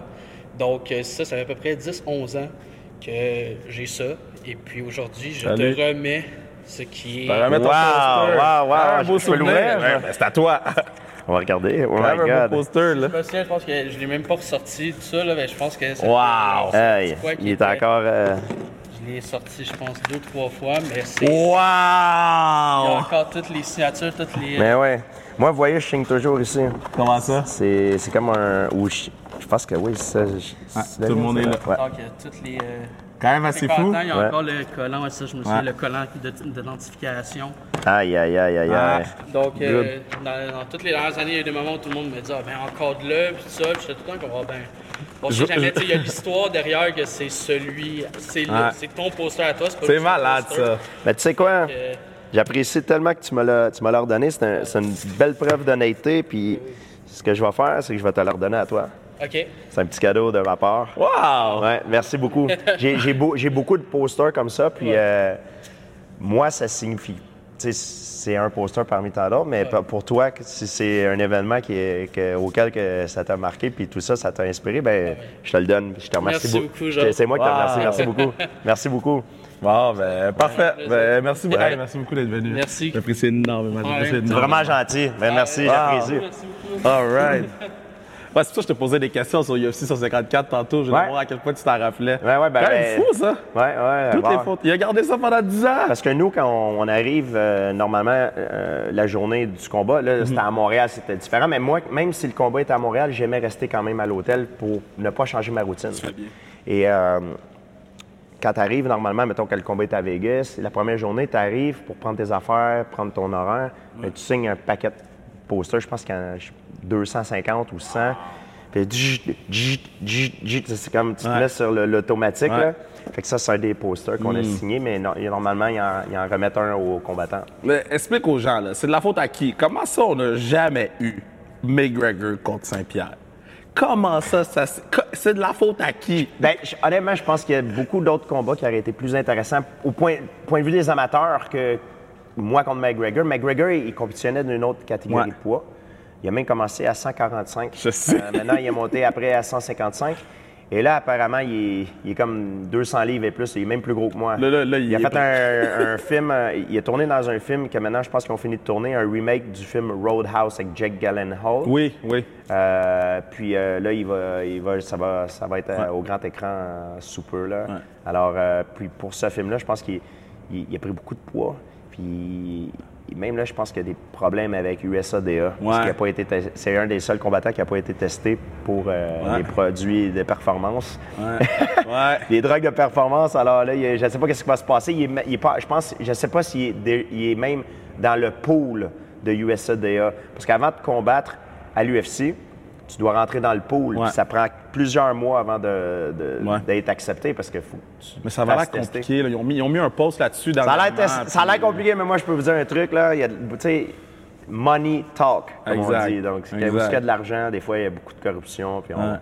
Donc, euh, ça, ça fait à peu près 10-11 ans que j'ai ça. Et puis aujourd'hui, je Salut. te remets ce qui est. Wow, poster. wow, wow, Un je beau souvenir. Ouais, je- ben, c'est à toi. On va regarder. Oh my un beau God. poster, là. Pas sûr, je pense que je l'ai même pas ressorti tout ça, là, mais je pense que Wow. Hey, c'est quoi qui il est était- encore. euh, Je l'ai sorti, je pense, deux, trois fois, mais c'est. Wow! Il y a encore toutes les signatures, toutes les. Mais ouais. Moi, vous voyez, je signe toujours ici. Comment ça? C'est c'est comme un. ou je, je pense que oui, c'est ça. je- c'est tout le monde est là. Ouais. Donc, toutes les. euh, Quand même assez fou. Il y a Ouais. encore le collant, ouais, ça, je me souviens, Ouais. le collant de- d'identification. Aïe, aïe, aïe, aïe, Ah. aïe. Donc, euh, dans, dans toutes les dernières années, il y a eu des moments où tout le monde me dit Ah, ben encore de là, puis tout ça, puis j'étais tout le temps comme Ah, ben. Bon, je sais Je- jamais, il y a l'histoire derrière que c'est celui. C'est Ouais. ton poster à toi, c'est malade, poster. ça. Mais tu sais quoi? Euh, J'apprécie tellement que tu me l'as redonné. C'est un- c'est une belle preuve d'honnêteté. Puis ce que je vais faire, c'est que je vais te le redonner à toi. OK. C'est un petit cadeau de ma part. Wow! Ouais, merci beaucoup. J'ai j'ai beau- j'ai beaucoup de posters comme ça, puis euh, moi, ça signifie. C'est un poster parmi tant d'autres, mais pour- pour toi, si c'est un événement qui est- que- auquel que ça t'a marqué, puis tout ça, ça t'a inspiré, ben, je te le donne. Je te remercie Merci beau- beaucoup. C'est moi qui te Wow. remercie. Merci beaucoup. Merci beaucoup. Ben, parfait. Ben, merci. Ouais. Hey, merci beaucoup d'être venu. Merci. J'apprécie énormément. C'est vraiment gentil. Ben, merci, Wow. j'apprécie. Merci beaucoup. All right. Ouais, c'est pour ça que je te posais des questions sur UFC 154 tantôt. Je voulais voir à quel point tu t'en rappelais. Ouais, ouais, ben, Quand même ben- fou, ça. Ouais, ouais. Toutes bon. les fautes. Il a gardé ça pendant 10 ans. Parce que nous, quand on, on arrive, euh, normalement, euh, la journée du combat, là, c'était à Montréal, c'était différent. Mais moi, même si le combat était à Montréal, j'aimais rester quand même à l'hôtel pour ne pas changer ma routine. Et euh, quand tu arrives, normalement, mettons que le combat est à Vegas, la première journée, tu arrives pour prendre tes affaires, prendre ton horaire, mais tu signes un paquet posters, je pense qu'il y en a 250 ou 100. Puis djit, djit, djit, djit, c'est comme tu te mets sur le- l'automatique. Ouais. Fait que ça, c'est un des posters qu'on a signé, mais non- normalement, ils en, ils en remettent un aux combattants. Mais explique aux gens, là, c'est de la faute à qui? Comment ça, on n'a jamais eu McGregor contre Saint-Pierre? Comment ça, ça c'est- de la faute à qui? Ben, je- honnêtement, je pense qu'il y a beaucoup d'autres combats qui auraient été plus intéressants au point, point de vue des amateurs que moi contre McGregor. McGregor, il, il compétitionnait d'une autre catégorie Ouais. de poids. Il a même commencé à 145. Je sais. Euh, maintenant, il est monté après à 155. Et là, apparemment, il est, il est comme 200 livres et plus. Il est même plus gros que moi. Là, là, là, il a fait un, un film. euh, Il a tourné dans un film que maintenant, je pense qu'ils ont fini de tourner, un remake du film Roadhouse avec Jake Gyllenhaal. Oui, oui. Euh, puis euh, là, il va, il va, ça, va, ça va être Ouais. au grand écran sous peu. Là. Ouais. Alors, puis pour ce film-là, je pense qu'il il- il a pris beaucoup de poids. Puis même là, je pense qu'il y a des problèmes avec USADA. Parce Ouais. a pas été c'est un des seuls combattants qui n'a pas été testé pour euh, Ouais. les produits de performance. Ouais. Les drogues de performance, alors là, je ne sais pas ce qui va se passer. Il est, ma- il est pas, je pense, je ne sais pas s'il est, il est même dans le pool de USADA. Parce qu'avant de combattre à l'UFC, tu dois rentrer dans le pool. Ouais. Ça prend plusieurs mois avant de- de- Ouais. d'être accepté parce que faut tu Mais ça va l'air compliqué. là. Ils, ont mis, ils ont mis un post là-dessus dans Ça a l'air test- ça a l'air compliqué, mais moi, je peux vous dire un truc. Là. Il y a, money talk, comme Exact. on dit. Donc, quand a de l'argent, des fois, il y a beaucoup de corruption. Puis on- Ouais.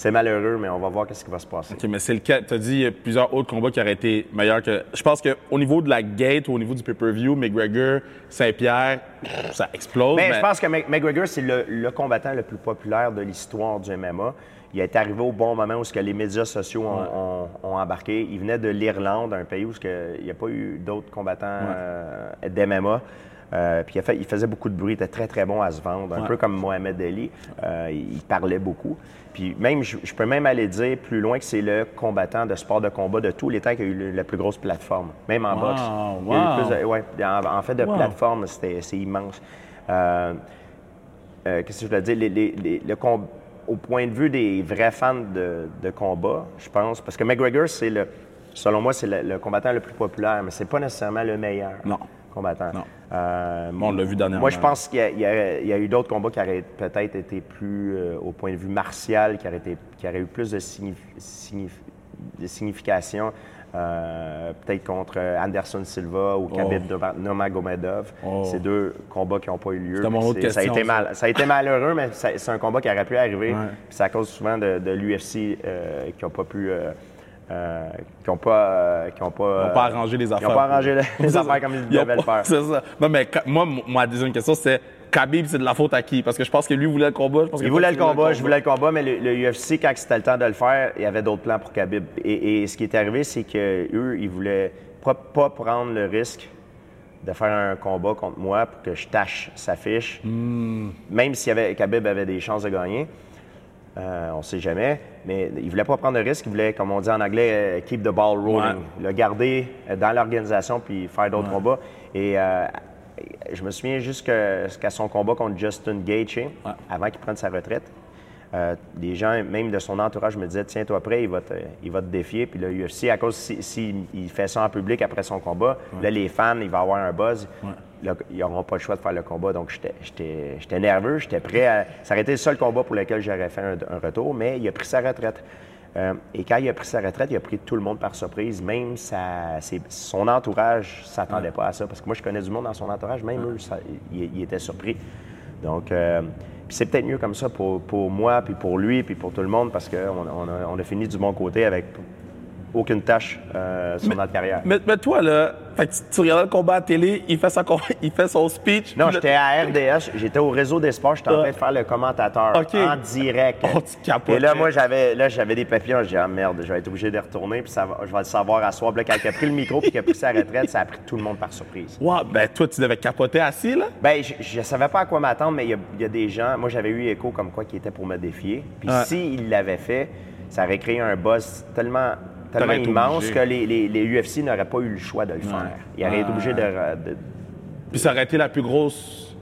C'est malheureux, mais on va voir ce qui va se passer. OK, mais c'est lequel? Tu as dit il y a plusieurs autres combats qui auraient été meilleurs que. Je pense qu'au niveau de la gate, au niveau du pay-per-view, McGregor, Saint-Pierre, ça explose. Mais je pense que Mc- McGregor, c'est le, le combattant le plus populaire de l'histoire du MMA. Il est arrivé au bon moment où ce que les médias sociaux ont, ont- ont embarqué. Il venait de l'Irlande, un pays où il n'y a pas eu d'autres combattants euh, d'MMA. Euh, puis il, fait- il faisait beaucoup de bruit, il était très très bon à se vendre, un Ouais. peu comme Mohamed Ali. Euh, il il parlait beaucoup. Puis même, je, je peux même aller dire plus loin que c'est le combattant de sport de combat de tous les temps qui a eu la plus grosse plateforme, même en Wow, boxe. Il y a eu wow. plus de- ouais, en, en fait, de Wow. plateforme, c'était- c'est immense. Euh, Qu'est-ce que je voulais dire? Les- les- les- le com- au point de vue des vrais fans de, de combat, je pense, parce que McGregor, c'est le, selon moi, c'est le, le combattant le plus populaire, mais c'est pas nécessairement le meilleur Non. combattant. Non. Euh, Bon, on l'a vu dernièrement. Moi, je pense qu'il y, a- y y eu d'autres combats qui auraient peut-être été plus, euh, au point de vue martial, qui auraient, été- qui auraient eu plus de, signif- signif- de signification. euh, peut-être contre Anderson Silva ou Khabib Nurma- Nurmagomedov. Oh. C'est deux combats qui n'ont pas eu lieu. Ça, a été ça. mal, ça a été malheureux, mais c'est un combat qui aurait pu arriver. Ouais. C'est à cause souvent de, de l'UFC euh, qui n'ont pas pu. euh, euh, qui n'ont pas, euh, qui ont pas, n'ont pas arrangé les affaires. Ils n'ont pas arrangé les, affaires comme ils devaient le faire. C'est ça. Non, mais moi, ma deuxième question, c'est Khabib, c'est de la faute à qui? Parce que je pense que lui voulait le combat. Je pense que Il voulait le combat, je voulais le combat, mais le, le UFC, quand c'était le temps de le faire, il y avait d'autres plans pour Khabib. Et, et ce qui est arrivé, c'est qu'eux, ils voulaient pas, pas prendre le risque de faire un combat contre moi pour que je tâche sa fiche, Hmm. même si Khabib avait des chances de gagner. Euh, on ne sait jamais, mais il ne voulait pas prendre de risque. Il voulait, comme on dit en anglais, euh, keep the ball rolling. Ouais. Le garder euh, dans l'organisation puis faire d'autres combats. Et euh, je me souviens jusqu'à jusqu'à son combat contre Justin Gaethje, avant qu'il prenne sa retraite. Euh, des gens, même de son entourage, me disaient Tiens-toi prêt, il va, te, il va te défier. Puis le UFC, à cause s'il si, il fait ça en public après son combat, là, les fans, il va avoir un buzz. Ils n'auront pas le choix de faire le combat. Donc, j'étais- nerveux, j'étais prêt à. Ça aurait été le seul combat pour lequel j'aurais fait un, retour, mais il a pris sa retraite. Euh, et quand il a pris sa retraite, il a pris tout le monde par surprise. Même sa- son entourage ne s'attendait pas à ça. Parce que moi, je connais du monde dans son entourage, même eux, ils étaient surpris. Donc, euh, c'est peut-être mieux comme ça pour, moi, puis pour lui, puis pour tout le monde, parce qu'on on a, on a fini du bon côté avec aucune tâche euh, sur notre carrière. Mais, mais toi, là, fait que tu, tu regardais le combat à télé, il fait, sa il fait son speech. Non, j'étais à RDS, j'étais au réseau des sports, j'étais en train de faire le commentateur en direct. Oh, tu. Et là, moi, j'avais là, j'avais des papillons, j'ai dit, ah merde, je vais être obligé de retourner, puis ça va- je vais le savoir à soir. Puis là, quand il a pris le micro, puis qu'il a pris sa retraite, ça a pris tout le monde par surprise. Ouais, ben toi, tu devais capoter assis, là? Ben, je, savais pas à quoi m'attendre, mais il y, a- il y a des gens. Moi, j'avais eu écho comme quoi qui était pour me défier. Puis Ouais. s'il l'avait fait, ça aurait créé un buzz tellement, tellement immense obligé. que les, les- les UFC n'auraient pas eu le choix de le faire. Ils auraient été obligés de, de- Puis ça aurait été la plus grosse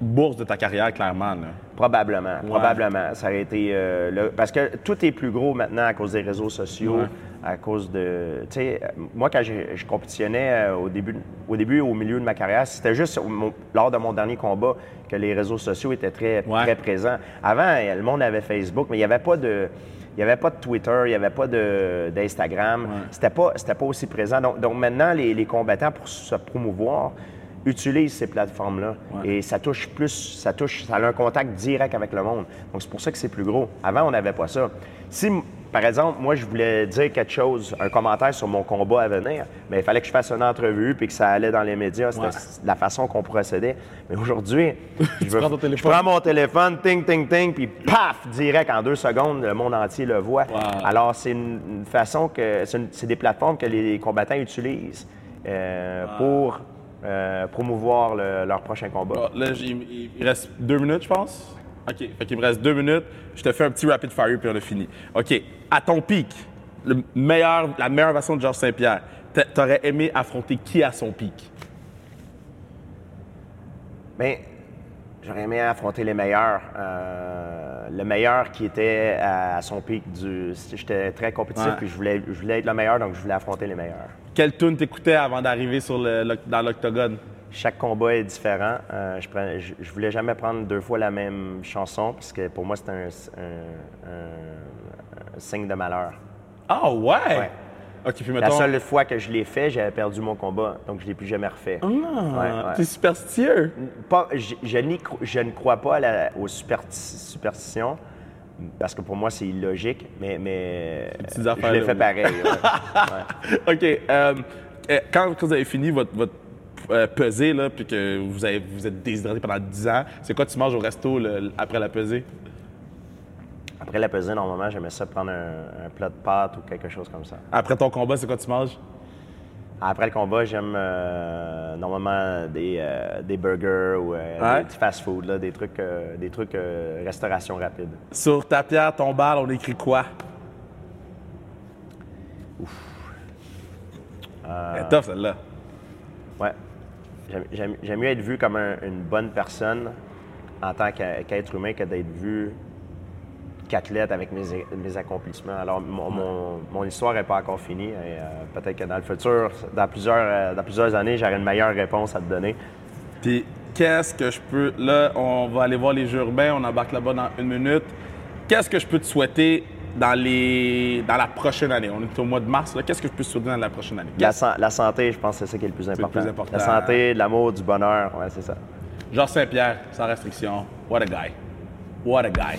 bourse de ta carrière, clairement, là. Probablement, probablement. Ça aurait été. euh, le- parce que tout est plus gros maintenant à cause des réseaux sociaux, Ouais. à cause de. Tu sais, euh, moi, quand je compétitionnais euh, au début, au début, au milieu de ma carrière, c'était juste mon- lors de mon dernier combat que les réseaux sociaux étaient très, très présents. Avant, le monde avait Facebook, mais il n'y avait pas de. Il n'y avait pas de Twitter, il n'y avait pas d'Instagram. C'était pas, c'était pas aussi présent. Donc, donc maintenant, les, les combattants, pour se promouvoir, utilisent ces plateformes-là. Et ça touche plus, ça touche, ça a un contact direct avec le monde. Donc, c'est pour ça que c'est plus gros. Avant, on n'avait pas ça. Si, par exemple, moi, je voulais dire quelque chose, un commentaire sur mon combat à venir, mais il fallait que je fasse une entrevue puis que ça allait dans les médias. C'était Ouais. la façon qu'on procédait. Mais aujourd'hui, je, veux- prends ton je prends mon téléphone, ting, ting, ting, puis paf, direct, en deux secondes, le monde entier le voit. Wow. Alors, c'est une, une façon que. C'est des plateformes que les combattants utilisent euh, pour euh, promouvoir le- leur prochain combat. Bon, là, j'ai- il il reste deux minutes, je pense. OK. Fait qu'il me reste deux minutes. Je te fais un petit rapid fire puis on a fini. OK. À ton pic, le meilleur, la meilleure version de Georges Saint-Pierre, t'a- t'aurais aimé affronter qui à son pic? Mais j'aurais aimé affronter les meilleurs. Euh, le meilleur qui était à, à son pic du. J'étais très compétitif Ouais. puis je voulais, je voulais être le meilleur, donc je voulais affronter les meilleurs. Quelle tune t'écoutais avant d'arriver sur le, dans l'octogone? Chaque combat est différent. Euh, je, prends- je, je voulais jamais prendre deux fois la même chanson parce que pour moi, c'était un, un- un- un signe de malheur. Ah ouais? Ouais. Puis La seule fois que je l'ai fait, j'avais perdu mon combat, donc je ne l'ai plus jamais refait. Ah, Ouais, ouais. T'es superstitieux? Pas- je, je ne crois pas à la- aux superstitions parce que pour moi, c'est illogique, mais, mais je l'ai fait pareil. ouais. OK. euh, euh, quand, quand vous avez fini votre, votre euh, pesée, là, puis que vous, avez, vous êtes déshydraté pendant 10 ans, c'est quoi tu manges au resto le- après la pesée? Après la pesée, normalement, j'aimais ça prendre un, un plat de pâtes ou quelque chose comme ça. Après ton combat, c'est quoi tu manges? Après le combat, j'aime euh, normalement des, euh, des burgers ou euh, Ouais. des petits fast-food, là, des trucs, euh, des trucs restauration rapide. Sur ta pierre, ton bal, on écrit quoi? Elle est tough, celle-là. Ouais. J'aime- mieux être vu comme un- une bonne personne en tant qu'être humain que d'être vu qu'athlète avec mes, mes accomplissements. Alors, mon, mon- mon histoire n'est pas encore finie. Et, euh, Peut-être que dans le futur, dans plusieurs, euh, dans plusieurs années, j'aurai une meilleure réponse à te donner. Puis, qu'est-ce que je peux. Là, on va aller voir les jeux urbains, on embarque là-bas dans une minute. Qu'est-ce que je peux te souhaiter dans, les... dans la prochaine année? On est au mois de mars, là. Qu'est-ce que je peux te souhaiter dans la prochaine année? La, san- la santé, je pense que c'est ça qui est le plus important. plus important. La santé, de l'amour, du bonheur, ouais, c'est ça. Georges Saint-Pierre, sans restriction. What a guy. What a guy.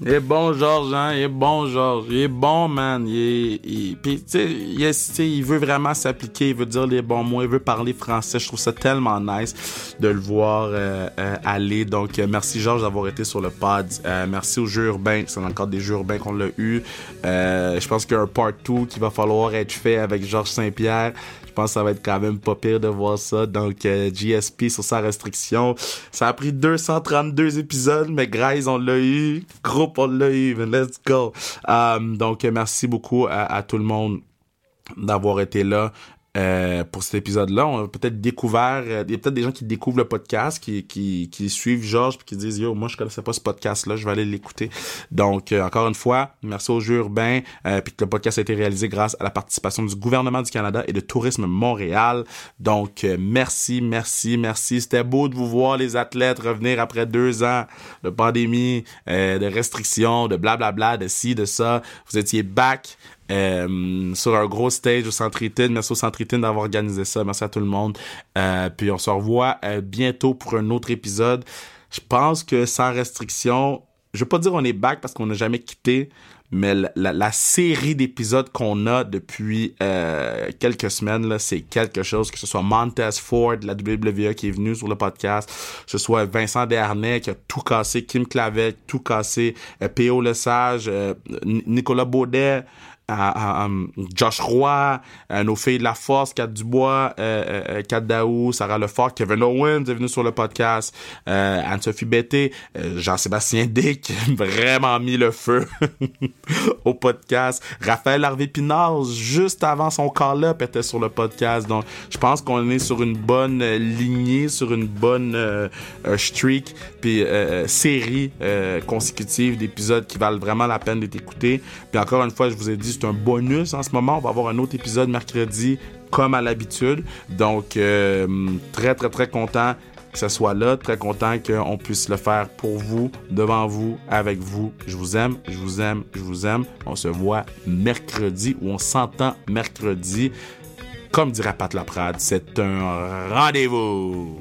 Il est bon, Georges, hein? Il est bon, Georges. Il est bon, man. Il est... il- Puis, tu sais, il, il veut vraiment s'appliquer. Il veut dire les bons mots. Il veut parler français. Je trouve ça tellement nice de le voir euh, euh, aller. Donc, euh, merci, Georges, d'avoir été sur le pod. Euh, merci aux Jeux urbains. C'est encore des Jeux urbains qu'on l'a eu. Euh, je pense qu'il y a un part 2 qui va falloir être fait avec Georges Saint-Pierre. Je pense que ça va être quand même pas pire de voir ça. Donc, euh, GSP sur sa restriction. Ça a pris 232 épisodes, mais guys, on l'a eu. Groupe, on l'a eu. Let's go. Euh, donc, merci beaucoup à tout le monde d'avoir été là. Euh, pour cet épisode-là, on a peut-être découvert, euh, il y a peut-être des gens qui découvrent le podcast, qui, qui, suivent Georges, puis qui disent Yo, moi je connaissais pas ce podcast-là, je vais aller l'écouter. Donc, euh, encore une fois, merci au jeu urbain, puis que le podcast a été réalisé grâce à la participation du gouvernement du Canada et de Tourisme Montréal. Donc, merci, merci, merci. C'était beau de vous voir les athlètes revenir après deux ans de pandémie, de restrictions, de blablabla, de ci, de ça. Vous étiez back. Euh, sur un gros stage au Centre. Merci au Centre d'avoir organisé ça. Merci à tout le monde. Euh, puis on se revoit euh, bientôt pour un autre épisode. Je pense que sans restriction, je veux pas dire on est back parce qu'on n'a jamais quitté, mais la, série d'épisodes qu'on a depuis euh, quelques semaines, là, c'est quelque chose, que ce soit Montez Ford la WWE qui est venu sur le podcast, que ce soit Vincent Dernay qui a tout cassé, Kim Clavel, tout cassé, P.O. Lesage, Nicolas Baudet, à, Josh Roy, nos filles de la Force, Kat Dubois, euh, euh, Kat Daou, Sarah Lefort, Kevin Owens est venu sur le podcast, euh, Anne-Sophie euh, Jean-Sébastien Dick, vraiment mis le feu au podcast. Raphaël Harvey Pinard, juste avant son call-up, était sur le podcast. Donc, je pense qu'on est sur une bonne lignée, sur une bonne euh, streak, puis série consécutive d'épisodes qui valent vraiment la peine d'être écoutés. Puis encore une fois, je vous ai dit, c'est un bonus en ce moment. On va avoir un autre épisode mercredi comme à l'habitude. Donc, euh, très, très, très content que ce soit là. Très content qu'on puisse le faire pour vous, devant vous, avec vous. Je vous aime, je vous aime, je vous aime. On se voit mercredi ou on s'entend mercredi. Comme dirait Pat Laprade, c'est un rendez-vous.